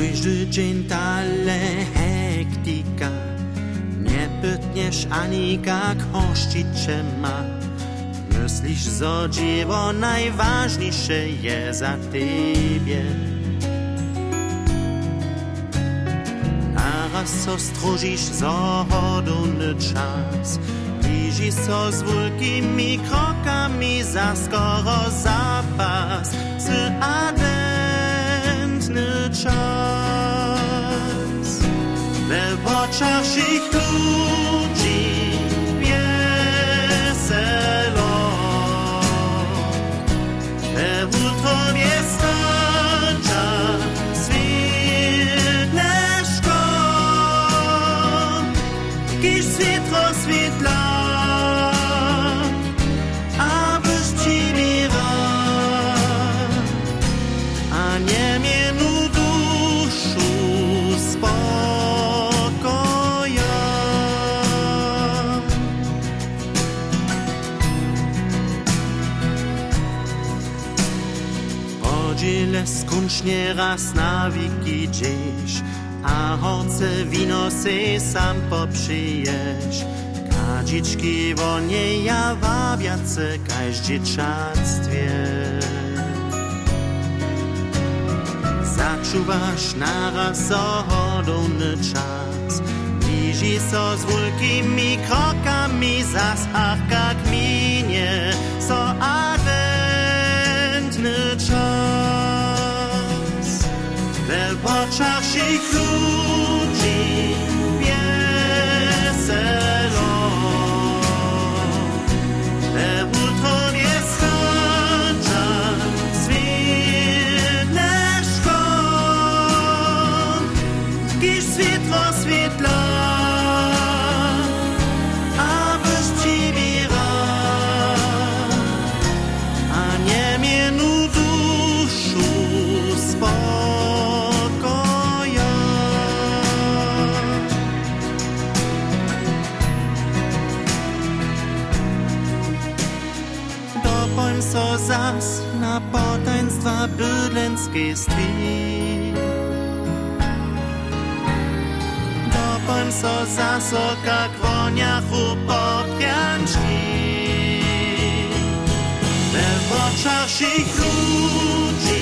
Każdy dzień tale hektika. Nie pytniesz ani jak hościcze ma Myślisz, że dzieło najważniejsze jest za ciebie Naraz ostrożysz zachodony czas. Bliži so z wielkimi krokami za skoro zapas. Z oczach ich ludzi Podziele skończnie raz na wiki a horce wino se sam poprzyjesz. Kadziczki wolnie ja wabiace, każ dzieciactwie. Zaczuwasz naraz zachodony czas, bliži so z wielkimi krokami, zas ach jak minie, so oczach ich ludzi wieselo, we Zas na potaństwa bydlęckie stwi. Dopoń so zas oka kwoniach upopjanczki. We w oczach ich ludzi